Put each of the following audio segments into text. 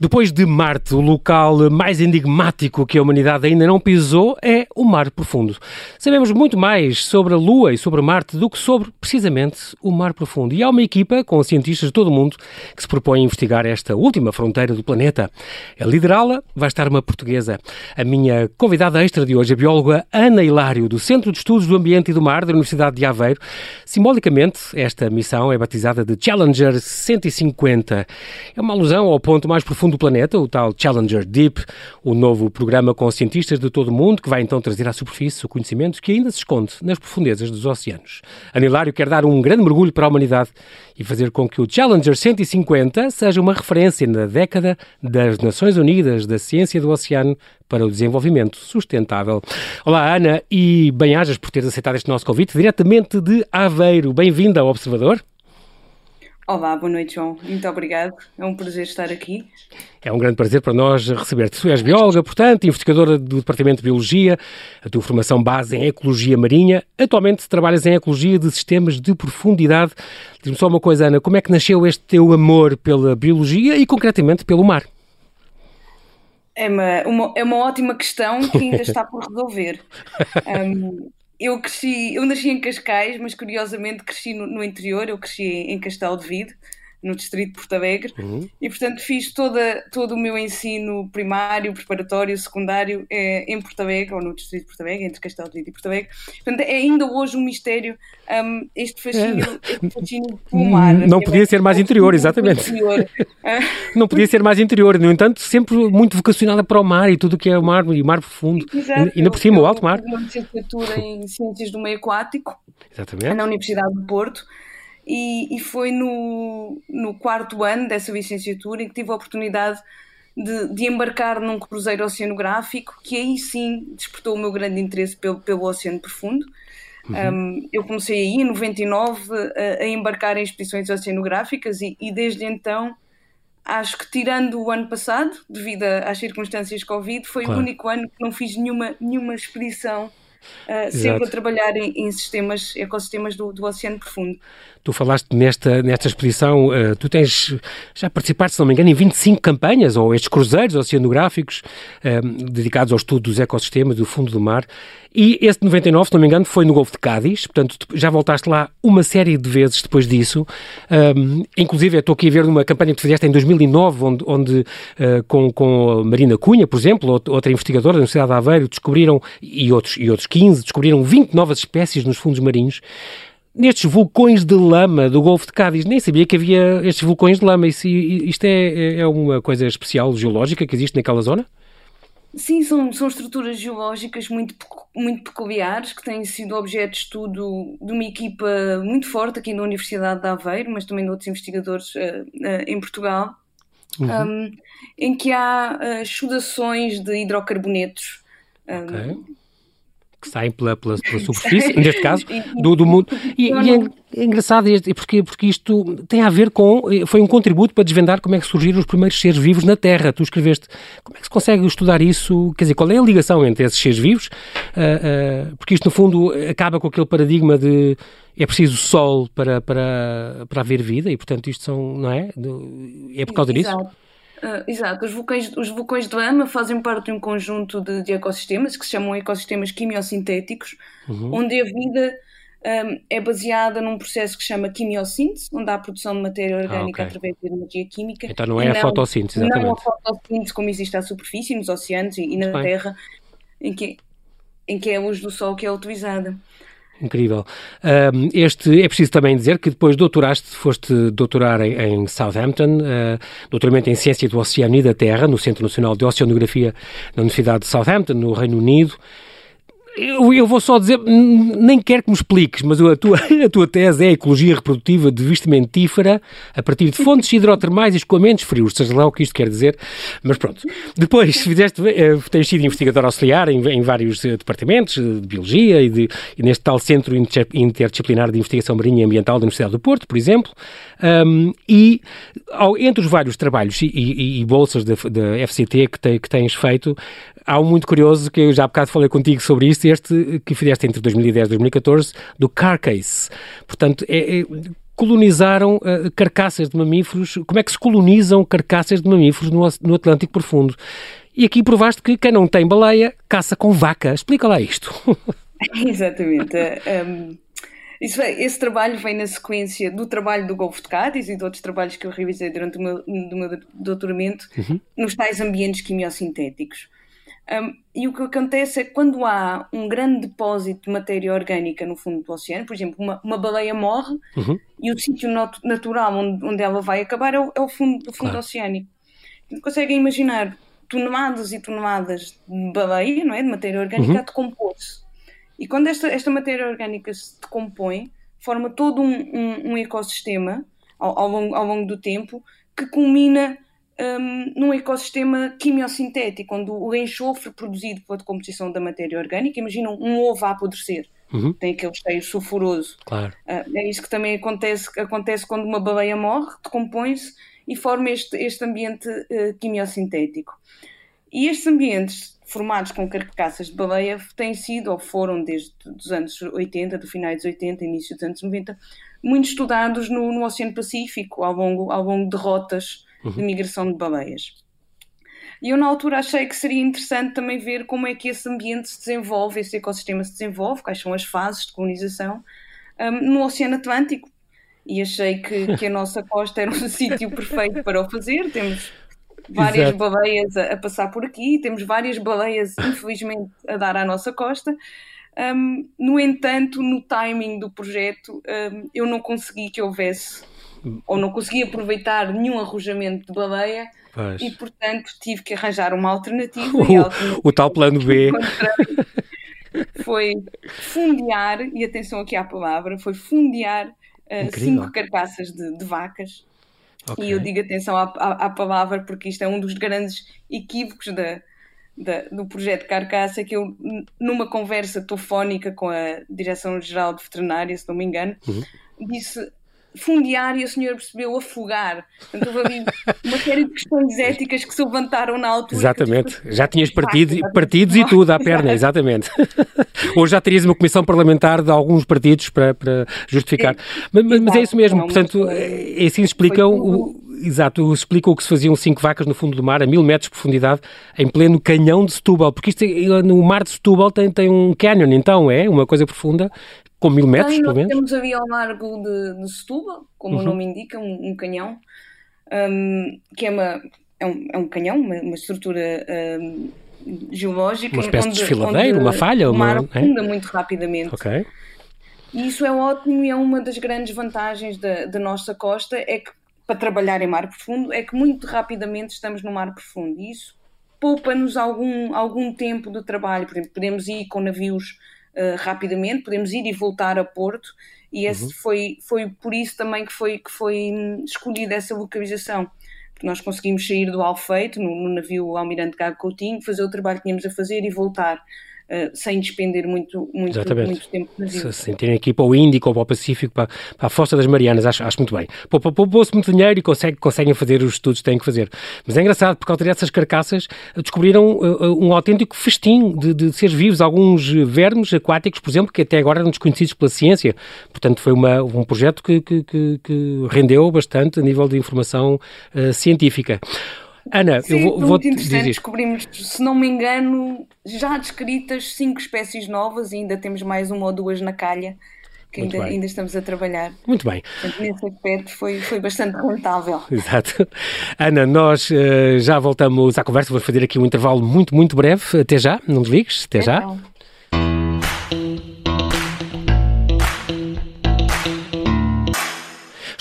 Depois de Marte, o local mais enigmático que a humanidade ainda não pisou é o Mar Profundo. Sabemos muito mais sobre a Lua e sobre Marte do que sobre, precisamente, o Mar Profundo. E há uma equipa com cientistas de todo o mundo que se propõe a investigar esta última fronteira do planeta. A liderá-la vai estar uma portuguesa. A minha convidada extra de hoje, a bióloga Ana Hilário, do Centro de Estudos do Ambiente e do Mar da Universidade de Aveiro. Simbolicamente, esta missão é batizada de Challenger 150. É uma alusão ao ponto mais profundo do planeta, o tal Challenger Deep, o novo programa com cientistas de todo o mundo que vai então trazer à superfície o conhecimento que ainda se esconde nas profundezas dos oceanos. Anilário quer dar um grande mergulho para a humanidade e fazer com que o Challenger 150 seja uma referência na década das Nações Unidas da Ciência do Oceano para o Desenvolvimento Sustentável. Olá, Ana, e bem-ajas por teres aceitado este nosso convite diretamente de Aveiro. Bem-vinda ao Observador. Olá, boa noite, João. Muito obrigado. É um prazer estar aqui. É um grande prazer para nós receber-te. Tu és bióloga, portanto, investigadora do Departamento de Biologia, a tua formação base em Ecologia Marinha. Atualmente trabalhas em Ecologia de Sistemas de Profundidade. Diz-me só uma coisa, Ana, como é que nasceu este teu amor pela biologia e, concretamente, pelo mar? É uma, uma é uma ótima questão que ainda está por resolver. Um, eu cresci, eu nasci em Cascais, mas curiosamente cresci no, no interior, eu cresci em Castelo de Vide, no distrito de Porto Alegre, uhum. e portanto fiz toda, todo o meu ensino primário, preparatório, secundário é, em Porto Alegre, ou no distrito de Porto Alegre, entre Castelo de Vide e Porto Alegre. Portanto, é ainda hoje um mistério um, este fascínio, é. este fascínio pelo mar. Não podia ser mais interior, exatamente. Interior. Não podia ser mais interior, no entanto, sempre muito vocacionada para o mar e tudo o que é o mar e mar profundo. Exato. E ainda por cima, o alto mar. Uma licenciatura em Ciências do Meio Aquático, Exatamente. na Universidade de Porto e, e foi no, no quarto ano dessa licenciatura em que tive a oportunidade de, de, embarcar num cruzeiro oceanográfico que aí sim despertou o meu grande interesse pelo, pelo oceano profundo. Uhum. Um, eu comecei aí em 99 a, a embarcar em expedições oceanográficas e, e, desde então acho que tirando o ano passado, devido às circunstâncias Covid, foi claro. o único ano que não fiz nenhuma, nenhuma expedição uh, sempre a trabalhar em, em, sistemas, ecossistemas do, do, oceano profundo. Tu falaste nesta, nesta exposição, uh, tu tens, já participaste, se não me engano, em 25 campanhas, ou estes cruzeiros oceanográficos uh, dedicados ao estudo dos ecossistemas do fundo do mar, e esse de 99, se não me engano, foi no Golfo de Cádiz, portanto já voltaste lá uma série de vezes depois disso. Um, inclusive, estou aqui a ver uma campanha que tu fizeste em 2009, onde, onde uh, com, com Marina Cunha, por exemplo, outra investigadora da Universidade de Aveiro, descobriram, e outros, e outros 15, descobriram 20 novas espécies nos fundos marinhos nestes vulcões de lama do Golfo de Cádiz. Nem sabia que havia estes vulcões de lama. Isso, isto é, é uma coisa especial geológica que existe naquela zona? Sim, são, são estruturas geológicas muito, muito peculiares que têm sido objeto de estudo de uma equipa muito forte aqui na Universidade de Aveiro, mas também de outros investigadores uh, uh, em Portugal, uhum. um, em que há uh, estudações de hidrocarbonetos. Um, okay que saem pela, pela, pela superfície, neste caso, do, do mundo. E, e é, é, engraçado porque, porque isto tem a ver com. Foi um contributo para desvendar como é que surgiram os primeiros seres vivos na Terra. Tu escreveste. Como é que se consegue estudar isso? Quer dizer, qual é a ligação entre esses seres vivos? Uh, uh, porque isto, no fundo, acaba com aquele paradigma de é preciso sol para, para, para haver vida e, portanto, isto são. Não é? É por causa disso? Exato. Uh, exato, os vulcões, os vulcões de lama fazem parte de um conjunto de, de ecossistemas que se chamam ecossistemas quimiosintéticos, uhum. onde a vida um, é baseada num processo que se chama quimiossíntese, onde há a produção de matéria ah, orgânica ah, okay. através de energia química. Então não é a não, fotossíntese, exatamente. Não a fotossíntese como existe à superfície, nos oceanos e, e na Terra, em que, em que é a luz do Sol que é utilizada. Incrível. Um, este, é preciso também dizer que depois doutoraste, foste doutorar em, em Southampton, uh, doutoramento em Ciência do Oceano e da Terra, no Centro Nacional de Oceanografia na Universidade de Southampton, no Reino Unido eu, eu, vou só dizer, nem quero que me expliques, mas a tua, a tua tese é a ecologia reprodutiva de vestimentífera a partir de fontes hidrotermais e escoamentos frios, seja lá o que isto quer dizer, mas pronto. Depois, fizeste, eh, tens sido investigador auxiliar em, em vários eh, departamentos de biologia e, de, e, neste tal Centro Interdisciplinar de Investigação Marinha e Ambiental da Universidade do Porto, por exemplo, um, e ao, entre os vários trabalhos e, e, e bolsas da, FCT que, te, que tens feito, há um muito curioso que eu já há bocado falei contigo sobre isto, este que fizeste entre 2010 e 2014, do Carcase. Portanto, é, é, colonizaram uh, carcaças de mamíferos, como é que se colonizam carcaças de mamíferos no, no Atlântico Profundo. E aqui provaste que quem não tem baleia caça com vaca. Explica lá isto. Exatamente. Um, isso é, esse trabalho vem na sequência do trabalho do Golfo de Cádiz e de outros trabalhos que eu revisei durante o meu, do meu doutoramento uhum. nos tais ambientes quimiosintéticos. Um, e o que acontece é que quando há um grande depósito de matéria orgânica no fundo do oceano, por exemplo, uma, uma baleia morre uhum. e o sítio natural onde, onde ela vai acabar é o, é o fundo, o fundo claro. oceânico. Conseguem imaginar toneladas e toneladas de baleia, não é? De matéria orgânica uhum. a decompor-se. E quando esta, esta matéria orgânica se decompõe, forma todo um, um, um ecossistema ao, ao, longo, ao longo do tempo que culmina um, num ecossistema quimiosintético, onde o enxofre produzido pela decomposição da matéria orgânica, imaginam um ovo a apodrecer, uhum. tem aquele cheiro sulfuroso. Claro. Uh, é isso que também acontece, acontece quando uma baleia morre, decompõe-se e forma este, este ambiente uh, quimiosintético. E estes ambientes formados com carcaças de baleia têm sido, ou foram desde os anos 80, do final dos 80, início dos anos 90, muito estudados no, no Oceano Pacífico, ao longo, ao longo de rotas uhum. de migração de baleias. E eu, na altura, achei que seria interessante também ver como é que esse ambiente se desenvolve, esse ecossistema se desenvolve, quais são as fases de colonização um, no Oceano Atlântico, e achei que, que a nossa costa era um sítio perfeito para o fazer. Temos várias Exato. baleias a, a, passar por aqui, temos várias baleias, infelizmente, a dar à nossa costa. Um, no entanto, no timing do projeto, um, eu não consegui que houvesse, ou não consegui aproveitar nenhum arrojamento de baleia. Pois. E portanto tive que arranjar uma alternativa. O, o tal plano B foi fundear, e atenção aqui à palavra, foi fundear uh, cinco carcaças de, de vacas. Okay. E eu digo atenção à, à, à, palavra porque isto é um dos grandes equívocos da, da, do projeto Carcaça, que eu, numa conversa telefónica com a Direção-Geral de Veterinária, se não me engano, uhum. disse fundear e o senhor percebeu afogar. Houve ali uma série de questões éticas que se levantaram na altura. Exatamente. Já tinhas partido, partidos e tudo à perna, exatamente. Hoje já terias uma comissão parlamentar de alguns partidos para, para justificar. É, mas, mas, é isso mesmo, portanto, é, assim explicam o. Exato, explica o que se faziam cinco vacas no fundo do mar, a mil metros de profundidade, em pleno canhão de Setúbal, porque isto, é, no mar de Setúbal tem, tem um canyon, então é uma coisa profunda, com mil metros, Tem, pelo menos? Temos ali ao largo de, de Setúbal, como uhum. o nome indica, um, um canhão, um, que é, uma, é, um, é um canhão, uma, uma estrutura um, geológica. Uma espécie onde, de desfiladeiro, uma falha? O mar uma, afunda é? muito rapidamente. Ok. E isso é ótimo e é uma das grandes vantagens da, da nossa costa, é que para trabalhar em mar profundo, é que muito rapidamente estamos no mar profundo. E isso poupa-nos algum, algum tempo de trabalho. Por exemplo, podemos ir com navios uh, rapidamente, podemos ir e voltar a Porto, e esse uhum. foi, foi por isso também que foi, que foi hum, escolhida essa localização. Porque nós conseguimos sair do Alfeito, no, no navio Almirante Gago Coutinho, fazer o trabalho que tínhamos a fazer e voltar. Uh, sem despender muito, muito, muito tempo na vida. Sem terem aqui para o Índico ou para o Pacífico, para, para a Fossa das Marianas, acho, acho muito bem. Poupou-se muito dinheiro e consegue, conseguem fazer os estudos que têm que fazer. Mas é engraçado, por causa dessas carcaças, descobriram uh, um autêntico festim de, de seres vivos, alguns vermes aquáticos, por exemplo, que até agora eram desconhecidos pela ciência. Portanto, foi uma, um projeto que, que, que, que rendeu bastante a nível de informação uh, científica. Ana, Sim, eu vou, vou muito interessante. Dizer. Descobrimos, se não me engano, já descritas cinco espécies novas e ainda temos mais uma ou duas na calha que ainda, ainda, estamos a trabalhar. Muito bem. Portanto, nesse aspecto foi, foi bastante rentável. Exato. Ana, nós uh, já voltamos à conversa, vamos fazer aqui um intervalo muito, muito breve. Até já, não desligues, até então. já.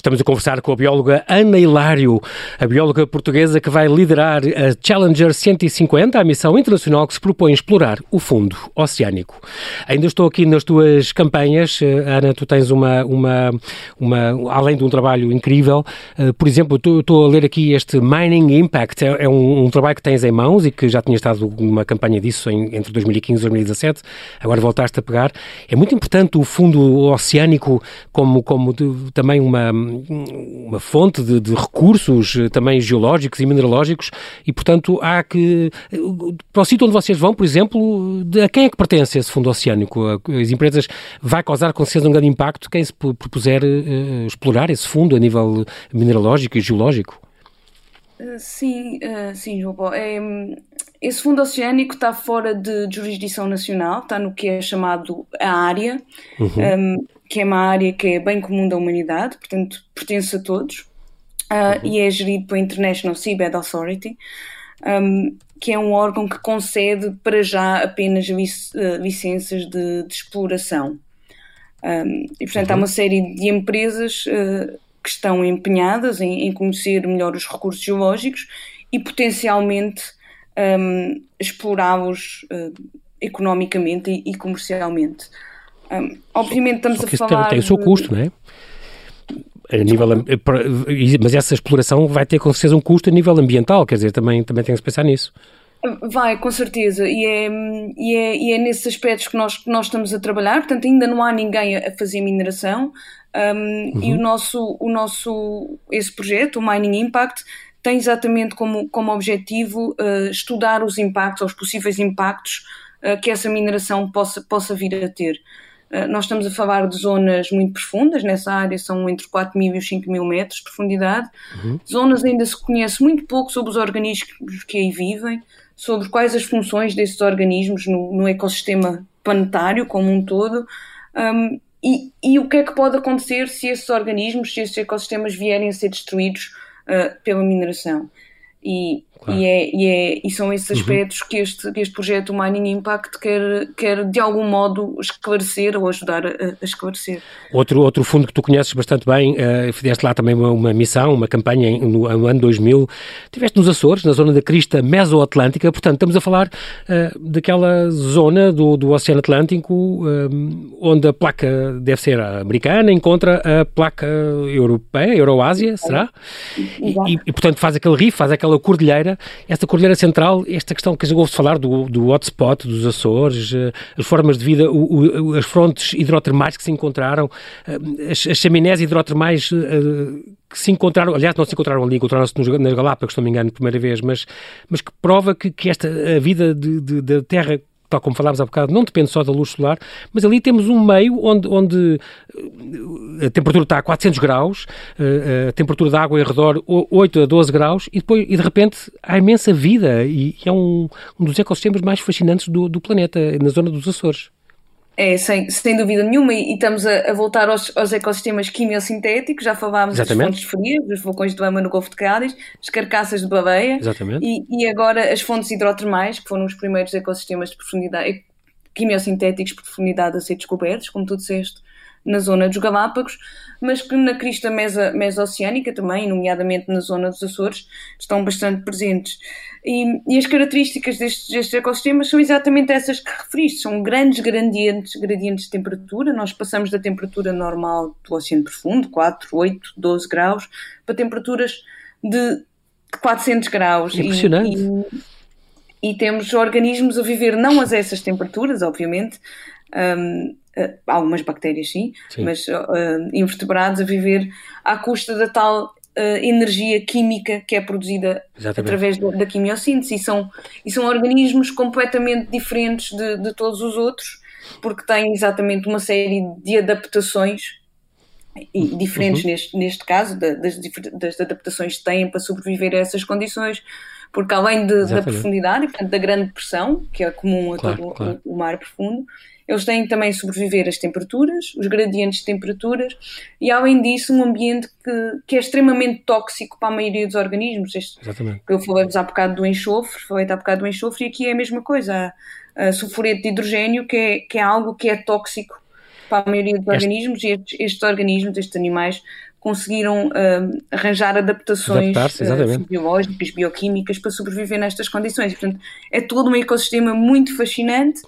Estamos a conversar com a bióloga Ana Hilário, a bióloga portuguesa que vai liderar a Challenger 150, a missão internacional que se propõe explorar o fundo oceânico. Ainda estou aqui nas tuas campanhas, eh, Ana, tu tens uma, uma, uma além de um trabalho incrível, eh, por exemplo, estou a ler aqui este Mining Impact, é, é um, um, trabalho que tens em mãos e que já tinha estado numa campanha disso em, entre 2015 e 2017, agora voltaste a pegar. É muito importante o fundo oceânico como, como de, também uma uma fonte de, de, recursos também geológicos e mineralógicos e, portanto, há que... Para o sítio onde vocês vão, por exemplo, de, a quem é que pertence esse fundo oceânico? As empresas vai causar com certeza um grande impacto quem se propuser uh, explorar esse fundo a nível mineralógico e geológico? Sim, sim, João Paulo. É, esse fundo oceânico está fora de jurisdição nacional, está no que é chamado a área, uhum. Que é uma área que é bem comum da humanidade, portanto pertence a todos, uh, uhum. e é gerido pela International Seabed Authority, um, que é um órgão que concede para já apenas lic licenças de, de exploração. Um, e portanto uhum. há uma série de empresas uh, que estão empenhadas em, em, conhecer melhor os recursos geológicos e potencialmente um, explorá-los uh, economicamente e, e comercialmente. Um, obviamente estamos a falar. Tem, tem o seu custo, não é? A nível, mas essa exploração vai ter com certeza um custo a nível ambiental, quer dizer, também, também tem que pensar nisso. Vai, com certeza, e é, e é, e é nesses aspectos que nós, que nós estamos a trabalhar, portanto ainda não há ninguém a fazer mineração um, uhum. e o nosso, o nosso, esse projeto, o Mining Impact, tem exatamente como, como objetivo uh, estudar os impactos, os possíveis impactos uh, que essa mineração possa, possa vir a ter. Uh, nós estamos a falar de zonas muito profundas, nessa área são entre 4 mil e 5 mil metros de profundidade, uhum. zonas ainda se conhece muito pouco sobre os organismos que aí vivem, sobre quais as funções desses organismos no, no ecossistema planetário como um todo um, e, e, o que é que pode acontecer se esses organismos, se esses ecossistemas vierem a ser destruídos uh, pela mineração. E Claro. E, é, e, é, e são esses uhum. aspectos uhum. que, este, que este projeto Mining Impact quer, quer de algum modo esclarecer ou ajudar a, a esclarecer. Outro, outro fundo que tu conheces bastante bem, uh, fizeste lá também uma, uma missão, uma campanha em, no, no, ano 2000, estiveste nos Açores, na zona da crista mesoatlântica, portanto estamos a falar uh, daquela zona do, do Oceano Atlântico uh, onde a placa deve ser americana encontra a placa europeia, Euroásia, será? E, e, e, portanto faz aquele riff, faz aquela cordilheira Esta Cordilheira Central, esta questão que ouve-se falar do, do hotspot dos Açores, eh, as formas de vida, o, o, as frontes hidrotermais que se encontraram, eh, as, as chaminés hidrotermais eh, que se encontraram, aliás, não se encontraram ali, encontraram-se nas Galápagos, se não me engano, primeira vez, mas, mas que prova que, que esta a vida da Terra tal como falámos há bocado, não depende só da luz solar, mas ali temos um meio onde, onde eh, a temperatura está a 400 graus, eh, a temperatura da água em redor 8 a 12 graus, e, depois, e de repente há imensa vida, e é um, um dos ecossistemas mais fascinantes do, do planeta, na zona dos Açores. É, sem, sem dúvida nenhuma, e, estamos a, a voltar aos, aos, ecossistemas quimiosintéticos, já falámos Exatamente. das fontes frias, dos vulcões de lama no Golfo de Cádiz, as carcaças de baleia, e, e, agora as fontes hidrotermais, que foram os primeiros ecossistemas de profundidade, quimiosintéticos de profundidade a ser descobertos, como tu disseste, na zona dos Galápagos, mas que na crista mesa, mesoceânica também, nomeadamente na zona dos Açores, estão bastante presentes. E, e, as características destes, destes, ecossistemas são exatamente essas que referiste, são grandes gradientes, gradientes de temperatura, nós passamos da temperatura normal do oceano profundo, 4, 8, 12 graus, para temperaturas de 400 graus. Impressionante. E, e, e temos organismos a viver não a essas temperaturas, obviamente, um, uh, algumas bactérias sim, sim. mas uh, invertebrados a viver à custa da tal uh, energia química que é produzida Exatamente. através da, da, quimiossíntese e são, e são organismos completamente diferentes de, de todos os outros porque têm exatamente uma série de adaptações e diferentes uhum. neste, neste caso, das, das adaptações que têm para sobreviver a essas condições, porque além de, da profundidade e portanto, da grande pressão, que é comum a claro, todo claro. O, mar profundo, eles têm também sobreviver às temperaturas, os gradientes de temperaturas, e além disso, um ambiente que, que é extremamente tóxico para a maioria dos organismos. Este, Exatamente. Eu falei-vos há bocado do enxofre, falei há bocado do enxofre, e aqui é a mesma coisa. Há, há sulfureto de hidrogênio, que é, que é algo que é tóxico para a maioria dos este... organismos, e estes, estes organismos, estes animais, conseguiram uh, arranjar adaptações uh, biológicas, bioquímicas para sobreviver nestas condições. Portanto, é todo um ecossistema muito fascinante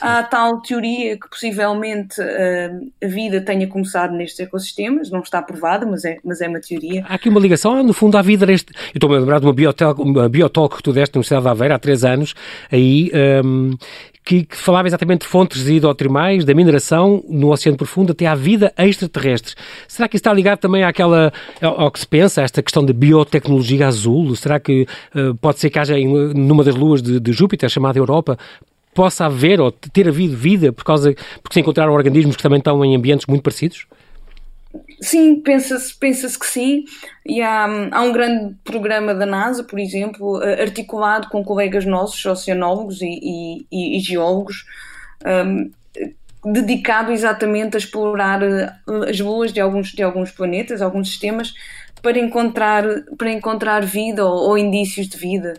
Há a tal teoria que possivelmente uh, a vida tenha começado nestes ecossistemas, não está provada, mas é, mas é uma teoria. Há aqui uma ligação, no fundo, à vida deste. Eu estou-me a lembrar de uma biotalk, uma biotalk que tu deste na Universidade de Aveira há três anos, aí. Um, que, que, falava exatamente de fontes hidrotermais, da mineração no Oceano Profundo até à vida extraterrestre. Será que isso está ligado também àquela, ao, que se pensa, a esta questão de biotecnologia azul? Será que uh, pode ser que haja em, numa das luas de, de Júpiter, chamada Europa, possa haver ou ter havido vida por causa porque se encontraram organismos que também estão em ambientes muito parecidos? Sim, pensa-se pensa que sim. E há, há um grande programa da NASA, por exemplo, articulado com colegas nossos, oceanólogos e, e, e geólogos, um, dedicado exatamente a explorar eh, as luas de alguns, de alguns planetas, alguns sistemas, para encontrar, para encontrar vida ou, ou indícios de vida.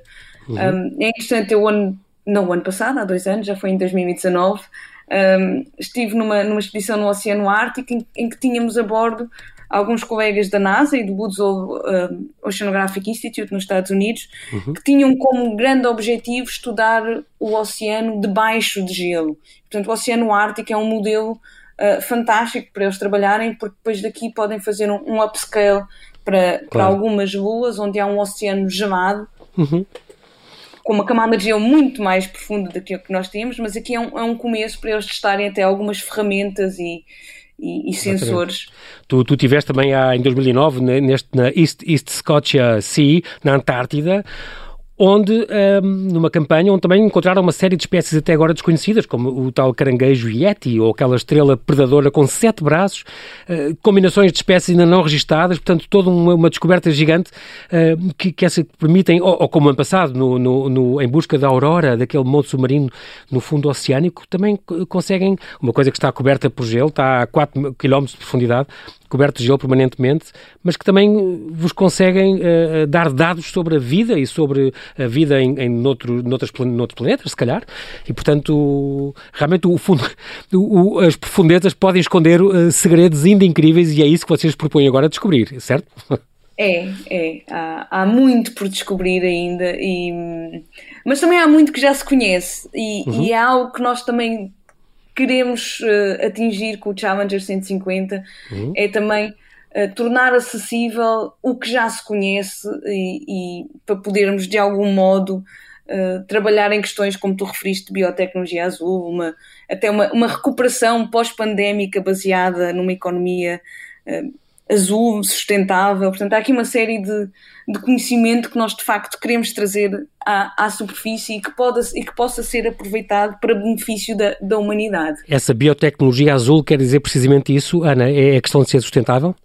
Uhum. Um, é interessante, eu ano, não o ano passado, há dois anos, já foi em 2019, um, estive numa, numa expedição no Oceano Ártico em, em, que tínhamos a bordo alguns colegas da NASA e do Woods Oceanographic Institute nos Estados Unidos, uhum. que tinham como grande objetivo estudar o oceano debaixo de gelo. Portanto, o Oceano Ártico é um modelo uh, fantástico para eles trabalharem, porque depois daqui podem fazer um, um upscale para, claro. para algumas luas onde há um oceano gelado. Uhum com uma camada de gelo muito mais profunda do que o que nós temos, mas aqui é um, é um começo para eles testarem até algumas ferramentas e, e, e sensores. Tu, tu tiveste também há, em 2009 neste, na East, East Scotia Sea, na Antártida, onde, um, numa campanha, onde também encontraram uma série de espécies até agora desconhecidas, como o tal caranguejo Yeti ou aquela estrela predadora com sete braços, uh, combinações de espécies ainda não registadas, portanto, toda uma, uma descoberta gigante uh, que, que essa permitem, ou, ou, como ano passado, no, no, no, em busca da aurora, daquele monte submarino no fundo oceânico, também conseguem, uma coisa que está coberta por gelo, está a 4 km de profundidade, cobertos de gelo permanentemente, mas que também vos conseguem uh, dar dados sobre a vida e sobre a vida em, em noutro, noutros planetas, se calhar, e portanto, realmente o fundo, o, as profundezas podem esconder uh, segredos ainda incríveis e é isso que vocês propõem agora descobrir, certo? É, é. Há, há, muito por descobrir ainda, e, mas também há muito que já se conhece, e, uhum. e é algo que nós também queremos uh, atingir com o Challenger 150 uhum. é também uh, tornar acessível o que já se conhece e, e para podermos de algum modo uh, trabalhar em questões como tu referiste de biotecnologia azul, uma, até uma, uma recuperação pós-pandémica baseada numa economia azul, sustentável. Portanto, há aqui uma série de, de conhecimento que nós de facto queremos trazer à, à superfície e que, pode, e que possa ser aproveitado para benefício da, da humanidade. Essa biotecnologia azul quer dizer precisamente isso, Ana? É a questão de ser sustentável?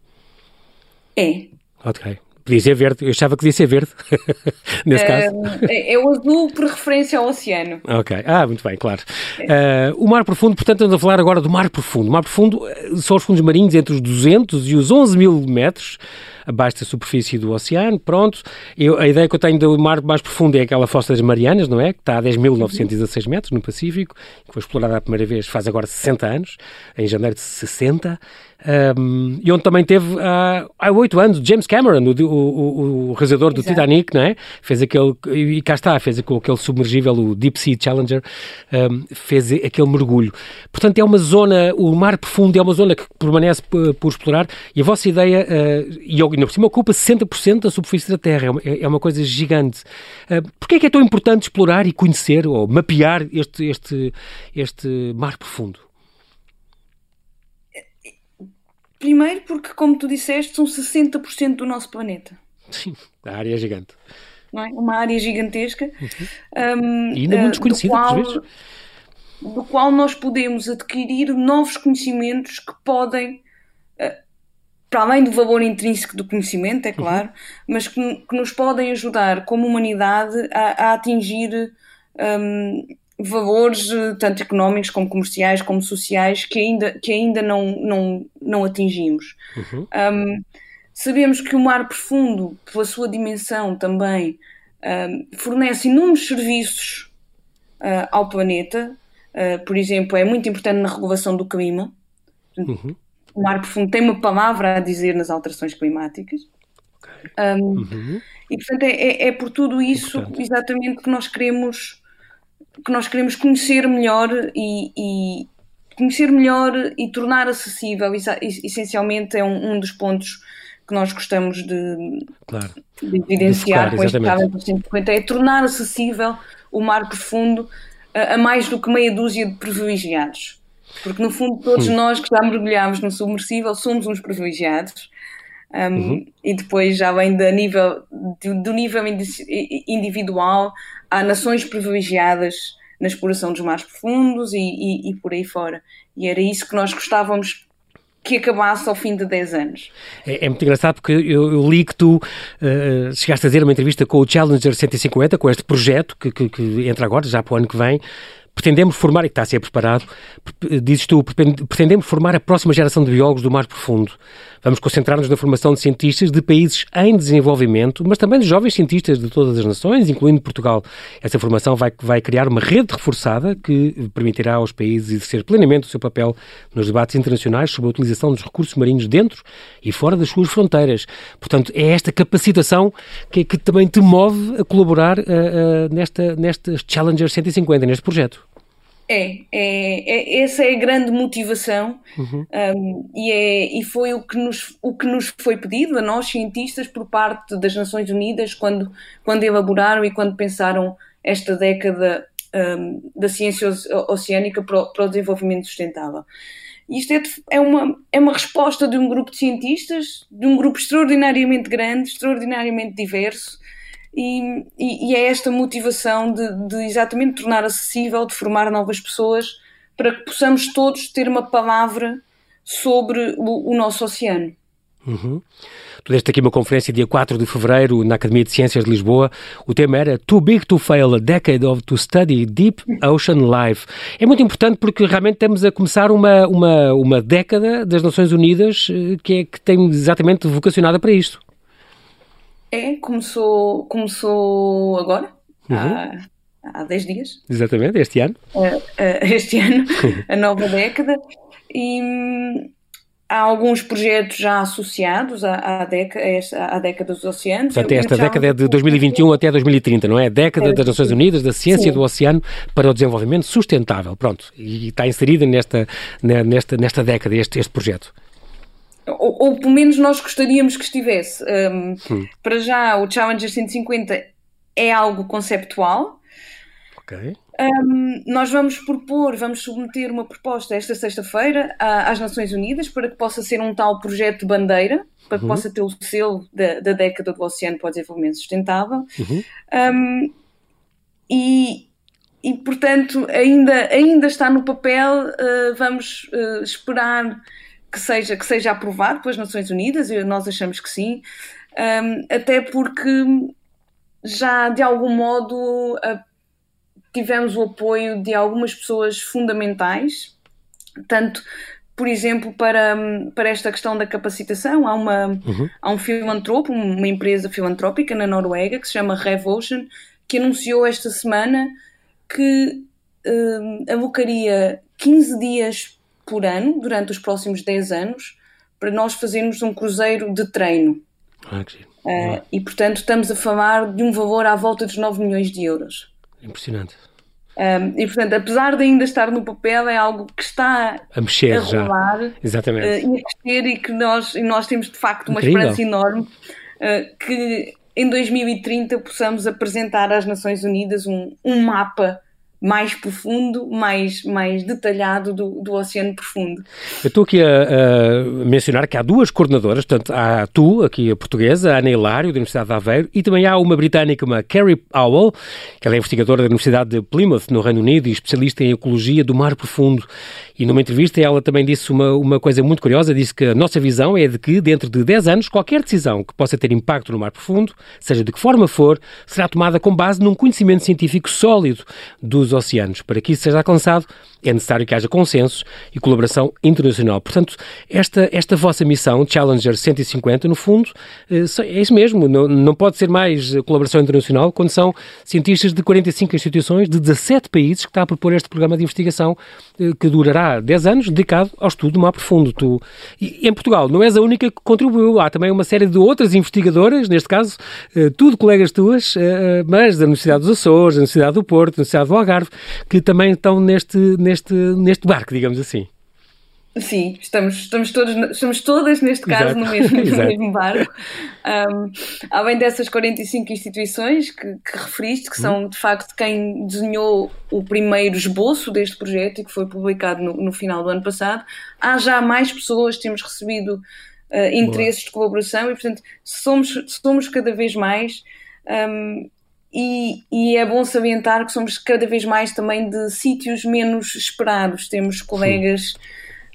É. Ok. Podia ser verde, eu achava que devia ser verde, nesse uh, caso. É, é, o azul por referência ao oceano. Ok, ah, muito bem, claro. Uh, o mar profundo, portanto, estamos a falar agora do mar profundo. O mar profundo eh, são os fundos marinhos entre os 200 e os 11 mil metros abaixo da superfície do oceano, pronto. Eu, a ideia que eu tenho do mar mais profundo é aquela fossa das Marianas, não é? Que está a 10.916 metros no Pacífico, que foi explorada a primeira vez faz agora 60 anos, em janeiro de 60. Um, e onde também teve uh, há oito anos James Cameron, o, o, o realizador do Exato. Titanic, não é? Fez aquele, e cá está, fez aquele, aquele submergível, o Deep Sea Challenger, um, fez aquele mergulho. Portanto, é uma zona, o mar profundo é uma zona que permanece por, por explorar e a vossa ideia, uh, e ainda por cima ocupa 60% da superfície da Terra, é uma, é uma coisa gigante. Uh, Porquê é que é tão importante explorar e conhecer ou mapear este, este, este mar profundo? Primeiro porque, como tu disseste, são 60% do nosso planeta. Sim, a área é gigante. Não é? Uma área gigantesca. Uhum. Um, e ainda muito desconhecida, qual, por vezes. Do qual nós podemos adquirir novos conhecimentos que podem, uh, para além do valor intrínseco do conhecimento, é claro, uhum. mas que, que, nos podem ajudar como humanidade a, a atingir um, valores eh, tanto económicos como comerciais como sociais que ainda, que ainda não, não, não atingimos. Uhum. Um, sabemos que o mar profundo, pela sua dimensão também, um, fornece inúmeros serviços uh, ao planeta. Uh, por exemplo, é muito importante na regulação do clima. Uhum. O mar profundo tem uma palavra a dizer nas alterações climáticas. Um, uhum. E, portanto, é, é, é por tudo isso Importante. exatamente que nós queremos que nós queremos conhecer melhor e, e conhecer melhor e tornar acessível, essencialmente é um, um, dos pontos que nós gostamos de, claro. de evidenciar de focar, com este Cabo 150, é tornar acessível o mar profundo a, a mais do que meia dúzia de privilegiados. Porque, no fundo, todos hum. nós que já mergulhámos no submersível somos uns privilegiados. Um, uhum. E depois já vem do nível, do, do nível individual, há nações privilegiadas na exploração dos mares profundos e, e, e, por aí fora. E era isso que nós gostávamos que acabasse ao fim de 10 anos. É, é muito engraçado porque eu, eu, li que tu uh, chegaste a fazer uma entrevista com o Challenger 150, com este projeto que, que, que entra agora, já para o ano que vem, pretendemos formar, e que está a ser preparado, dizes tu, pretendemos formar a próxima geração de biólogos do mar profundo. Vamos concentrar-nos na formação de cientistas de países em desenvolvimento, mas também de jovens cientistas de todas as nações, incluindo Portugal. Essa formação vai, vai criar uma rede reforçada que permitirá aos países exercer plenamente o seu papel nos debates internacionais sobre a utilização dos recursos marinhos dentro e fora das suas fronteiras. Portanto, é esta capacitação que, que também te move a colaborar uh, uh, nesta, nesta Challenger 150, neste projeto. É, é, é, essa é a grande motivação uhum. um, e, é, e foi o que, nos, o que nos foi pedido a nós cientistas por parte das Nações Unidas quando, quando elaboraram e quando pensaram esta década um, da ciência oceânica para o, para o desenvolvimento sustentável. Isto é, é, uma, é uma resposta de um grupo de cientistas, de um grupo extraordinariamente grande, extraordinariamente diverso, e, e, e é esta motivação de, de, exatamente tornar acessível, de formar novas pessoas, para que possamos todos ter uma palavra sobre o, o nosso oceano. Uhum. Tu deste aqui uma conferência dia 4 de fevereiro na Academia de Ciências de Lisboa. O tema era Too Big to Fail, a Decade of to Study Deep Ocean Life. É muito importante porque realmente estamos a começar uma, uma, uma década das Nações Unidas eh, que, é, que tem exatamente vocacionada para isto. É, começou, começou agora, uhum. há, há 10 dias. Exatamente, este ano. Uh, uh, este ano, a nova década. E hum, há alguns projetos já associados à, à, década, à década dos oceanos. Portanto, esta década é de 2021 até 2030, não é? A década é, das Nações Unidas, da ciência Sim. do oceano para o desenvolvimento sustentável. Pronto, e está inserida nesta, nesta, nesta década este, este projeto ou, ou, pelo menos nós gostaríamos que estivesse. Um. Para já, o Challenger 150 é algo conceptual. Ok. Um, nós vamos propor, vamos submeter uma proposta esta sexta-feira às Nações Unidas para que possa ser um tal projeto de bandeira, para que uhum. possa ter o selo da, da, década do Oceano para o Desenvolvimento Sustentável. Uhum. Um, e, e, portanto, ainda, ainda está no papel, uh, vamos uh, esperar que seja, que seja aprovado pelas Nações Unidas, e nós achamos que sim, um, até porque já de algum modo uh, tivemos o apoio de algumas pessoas fundamentais, tanto por exemplo, para, para esta questão da capacitação, há, uma, uhum. há um filantropo, uma empresa filantrópica na Noruega que se chama Revotion, que anunciou esta semana que uh, alocaria 15 dias por ano, durante os próximos 10 anos, para nós fazermos um cruzeiro de treino. Ah, que uh, e, portanto, estamos a falar de um valor à volta dos 9 milhões de euros. Impressionante. Um, e, portanto, apesar de ainda estar no papel, é algo que está a mexer a rolar, já. Exatamente. Uh, e a crescer e que nós, e nós temos, de facto, uma Incrível. esperança enorme uh, que em 2030 possamos apresentar às Nações Unidas um, um mapa mais profundo, mais, mais detalhado do, do oceano profundo. Eu estou aqui a, a, mencionar que há duas coordenadoras, portanto, há tu, aqui a portuguesa, a Ana Hilário, da Universidade de Aveiro, e também há uma britânica, uma Carrie Powell, que ela é investigadora da Universidade de Plymouth, no Reino Unido, e especialista em ecologia do mar profundo. E numa entrevista ela também disse uma, uma coisa muito curiosa, disse que a nossa visão é de que dentro de 10 anos qualquer decisão que possa ter impacto no mar profundo, seja de que forma for, será tomada com base num conhecimento científico sólido dos oceanos. Para que isso seja alcançado, é necessário que haja consenso e colaboração internacional. Portanto, esta, esta vossa missão, Challenger 150, no fundo, eh, é isso mesmo. Não, não pode ser mais colaboração internacional quando são cientistas de 45 instituições de 17 países que está a propor este programa de investigação eh, que durará 10 anos dedicado ao estudo do mar profundo. Tu, e em Portugal, não és a única que contribuiu. Há também uma série de outras investigadoras, neste caso, eh, tudo colegas tuas, mas da Universidade dos Açores, da Universidade do Porto, da Universidade do Algarve, que também estão neste neste, neste barco, digamos assim. Sim, estamos, estamos, todos, estamos todas, neste caso, no mesmo, no mesmo barco. Um, além dessas 45 instituições que, que referiste, que são uhum. de facto quem desenhou o primeiro esboço deste projeto e que foi publicado no, no final do ano passado, há já mais pessoas, temos recebido uh, interesses Boa. de colaboração e, portanto, somos, somos cada vez mais. Um, e, e, é bom salientar que somos cada vez mais também de sítios menos esperados. Temos colegas.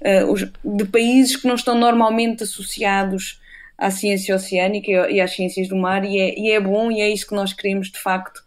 Uh, de países que não estão normalmente associados à ciência oceânica e às ciências do mar, e é, e é bom e é isso que nós queremos de facto,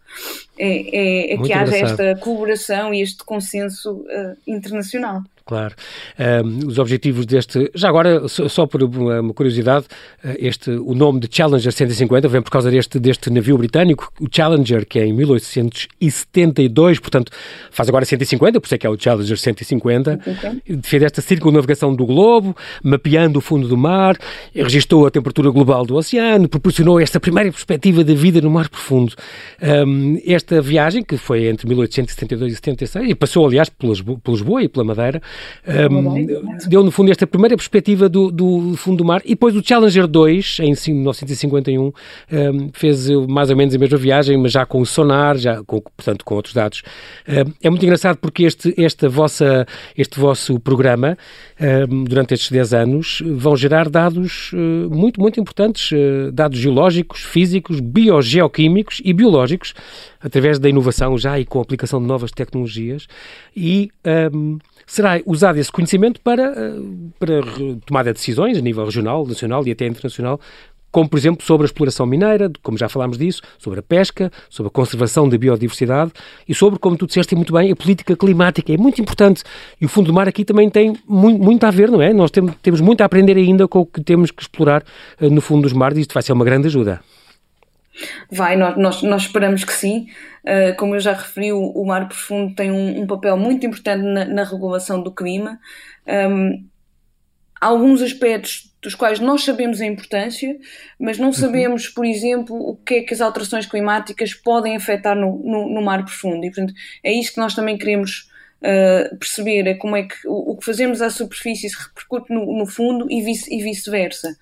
é, é, é que haja esta colaboração e este consenso uh, internacional. Claro. Um, os objetivos deste. Já agora, só por uma curiosidade, eh, este, o nome de Challenger 150 vem por causa deste, deste navio britânico, o Challenger, que é em 1872, portanto, faz agora 150, por isso é que é o Challenger 150. Okay. Fez esta circunnavegação do globo, mapeando o fundo do mar, registrou a temperatura global do oceano, proporcionou esta primeira perspectiva da vida no mar profundo. Um, esta viagem, que foi entre 1872 e 76, e passou, aliás, por Lisboa e pela Madeira, um, deu, no fundo, esta primeira perspectiva do, do, fundo do mar. E depois o Challenger 2, em 1951, um, fez mais ou menos a mesma viagem, mas já com o sonar, já com, portanto, com outros dados. Um, é muito engraçado porque este, esta vossa, este vosso programa, durante estes 10 anos, vão gerar dados uh, muito, muito importantes, uh, dados geológicos, físicos, biogeoquímicos e biológicos, através da inovação já e com a aplicação de novas tecnologias. E um, será usado esse conhecimento para, eh, para tomada de decisões a nível regional, nacional e até internacional, como por exemplo sobre a exploração mineira, como já falámos disso, sobre a pesca, sobre a conservação da biodiversidade e sobre, como tu disseste muito bem, a política climática. É muito importante. E o fundo do mar aqui também tem muito, muito a ver, não é? Nós temos, temos muito a aprender ainda com o que temos que explorar uh, no fundo dos mares e isto vai ser uma grande ajuda. Vai, nós, nós, nós esperamos que sim. Uh, como eu já referi, o, o mar profundo tem um, um papel muito importante na, na regulação do clima. Um, alguns aspectos dos quais nós sabemos a importância, mas não uhum. sabemos, por exemplo, o que é que as alterações climáticas podem afetar no, no, no mar profundo. E, portanto, é isso que nós também queremos uh, perceber, é como é que o, o, que fazemos à superfície se repercute no, no fundo e, vice, e vice-versa.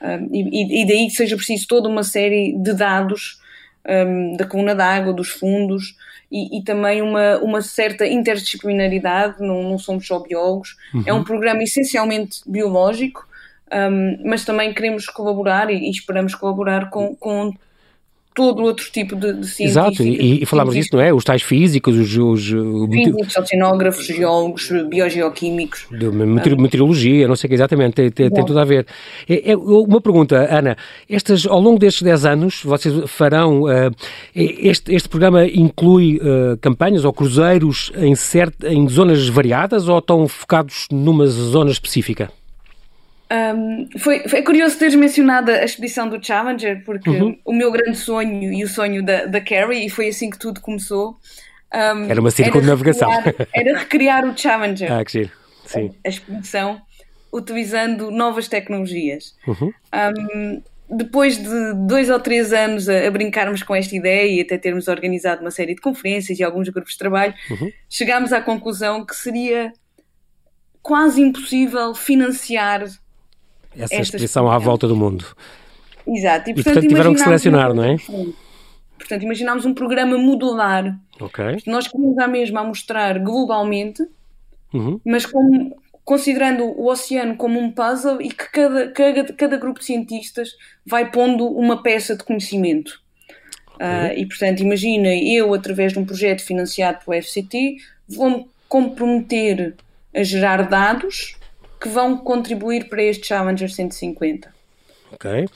Um, e, e, daí que seja preciso toda uma série de dados um, da coluna d'água, dos fundos e, e, também uma, uma certa interdisciplinaridade, não, não somos só biólogos. Uhum. É um programa essencialmente biológico, um, mas também queremos colaborar e, e esperamos colaborar com, com todo outro tipo de, de científicos. Exato, e, e falámos disso, não é? Os tais físicos, os... os físicos, oceanógrafos, geólogos, biogeoquímicos. De meteorologia, não sei o que exatamente, tem, tem, tem, tudo a ver. É, é, uma pergunta, Ana, estas, ao longo destes 10 anos, vocês farão, uh, este, este programa inclui uh, campanhas ou cruzeiros em, cert, em zonas variadas ou estão focados numa zona específica? Um, foi, foi curioso teres mencionado a expedição do Challenger, porque uhum. o meu grande sonho e o sonho da, da Carrie, e foi assim que tudo começou. Um, era uma circunnavegação. Era recriar, era recriar o Challenger. Ah, que giro. Sim. A, a expedição, utilizando novas tecnologias. Uhum. Um, depois de dois ou três anos a, a, brincarmos com esta ideia e até termos organizado uma série de conferências e alguns grupos de trabalho, uhum. chegámos à conclusão que seria quase impossível financiar essa exposição à volta do mundo. Exato. E, portanto, e, portanto tiveram que selecionar, não é? Portanto, imaginámos um programa modular. Ok. Nós queríamos à mesma mostrar globalmente, uhum. mas com, considerando o oceano como um puzzle e que cada, cada, cada grupo de cientistas vai pondo uma peça de conhecimento. Okay. Uh, e, portanto, imagina eu, através de um projeto financiado pelo FCT, vou-me comprometer a gerar dados que vão contribuir para este Challenger 150. Ok.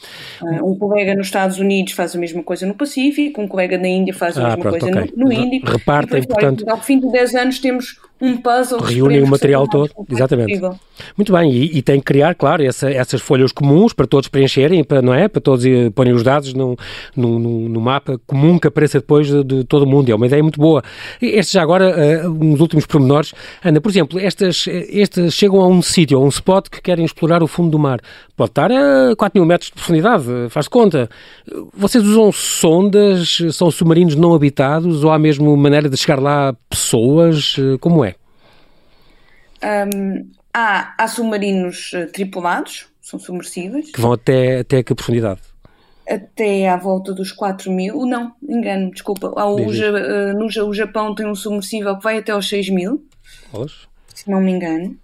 Uh, um colega nos Estados Unidos faz a mesma coisa no Pacífico, um colega na Índia faz a ah, mesma pronto, coisa okay. no, no Índico. Repartem, portanto. Ao fim de 10 anos temos um puzzle. Reúnem o material todo, exatamente. Possível. Muito bem, e, e, tem que criar, claro, essa, essas folhas comuns para todos preencherem, para, não é? Para todos eh, porem os dados no, no, no, mapa comum que apareça depois de, de, todo o mundo. É uma ideia muito boa. Estes já agora, uh, uns últimos pormenores. Ana, por exemplo, estas, estas chegam a um sítio, a um spot que querem explorar o fundo do mar. Pode estar a 4 mil metros de profundidade, faz conta. Vocês usam sondas, são submarinos não habitados ou há mesmo maneira de chegar lá pessoas? Como é? Um, há, há submarinos uh, tripulados, são submersíveis. Que vão até, até que profundidade? Até à volta dos 4 mil. Não, engano, desculpa. O, uh, no, o Japão tem um submersível que vai até aos 6 mil. Se não me engano.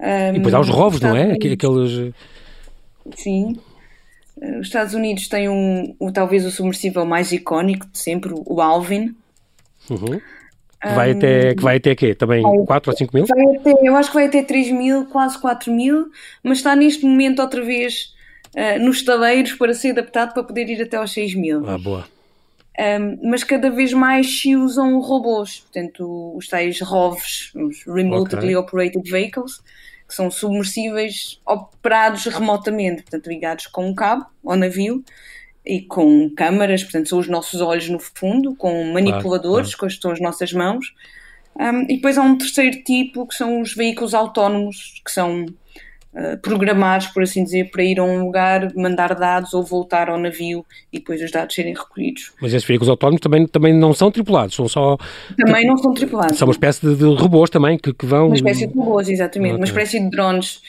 Um, e depois há os rovos, não é? Aqueles. Sim. Os Estados Unidos têm um, um, talvez o submersível mais icónico de sempre, o Alvin. Uhum. Que vai, até, que vai até quê? Também 4 ou 5 mil? Até, eu acho que vai até 3 mil, quase 4 mil, mas está neste momento outra vez uh, nos taleiros para ser adaptado para poder ir até aos 6 mil. Ah, boa. Um, mas cada vez mais se usam robôs, portanto, os tais ROVs, os Remotely okay. Operated Vehicles, que são submersíveis operados remotamente, portanto, ligados com um cabo ao navio e com câmaras, portanto, são os nossos olhos no fundo, com manipuladores, claro, claro. são as nossas mãos. Um, e depois há um terceiro tipo, que são os veículos autónomos, que são uh, programados, por assim dizer, para ir a um lugar, mandar dados ou voltar ao navio e depois os dados serem recolhidos. Mas esses veículos autónomos também, também não são tripulados, são só... Também não são tripulados. São uma espécie de, de robôs também que, que vão... Uma espécie de robôs, exatamente, okay. uma espécie de drones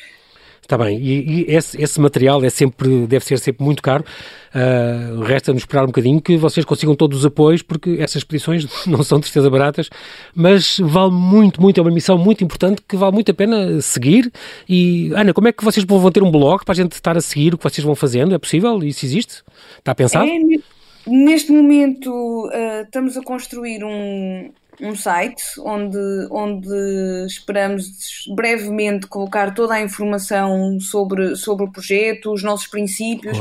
Está bem, e, e esse, esse, material é sempre, deve ser sempre muito caro. Uh, Resta-nos esperar um bocadinho que vocês consigam todos os apoios, porque essas expedições não são de certeza baratas, mas vale muito, muito, é uma missão muito importante que vale muito a pena seguir. E, Ana, como é que vocês vão ter um blog para a gente estar a seguir o que vocês vão fazendo? É possível? Isso existe? Está pensado? É, neste momento uh, estamos a construir um, um site onde, onde esperamos brevemente colocar toda a informação sobre, sobre o projeto, os nossos princípios.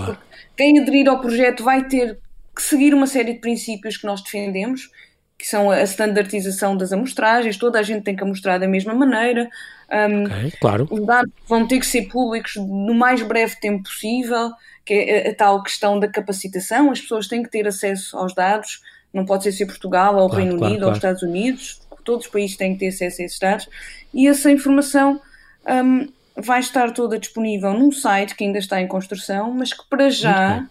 Quem aderir ao projeto vai ter que seguir uma série de princípios que nós defendemos, que são a standardização das amostragens, toda a gente tem que amostrar da mesma maneira. Um, okay, claro. Os dados vão ter que ser públicos no mais breve tempo possível, que é a, a tal questão da capacitação, as pessoas têm que ter acesso aos dados não pode ser ser Portugal ou o claro, Reino claro, Unido claro. ou os Estados Unidos, todos os países têm que ter acesso a esses dados e essa informação um, vai estar toda disponível num site que ainda está em construção, mas que para já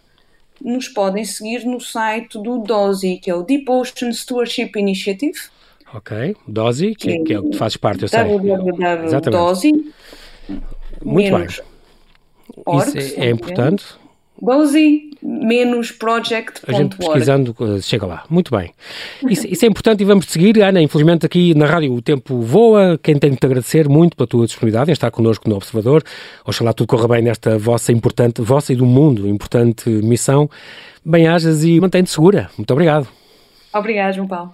nos podem seguir no site do DOSI, que é o Deep Ocean Stewardship Initiative. Ok, DOSI, que, que, que é o que faz parte, eu sei. www.dosi. Muito bem. Org, Isso é, é importante. DOSI menos project. A gente pesquisando eh, chega lá. Muito bem. Isso, isso, é importante e vamos seguir. Ana, infelizmente aqui na rádio o tempo voa. Quem tem que te agradecer muito pela tua disponibilidade em estar connosco no Observador. Oxalá tudo corra bem nesta vossa importante, vossa e do mundo, importante missão. Bem-ajas e mantém-te segura. Muito obrigado. Obrigado, João Paulo.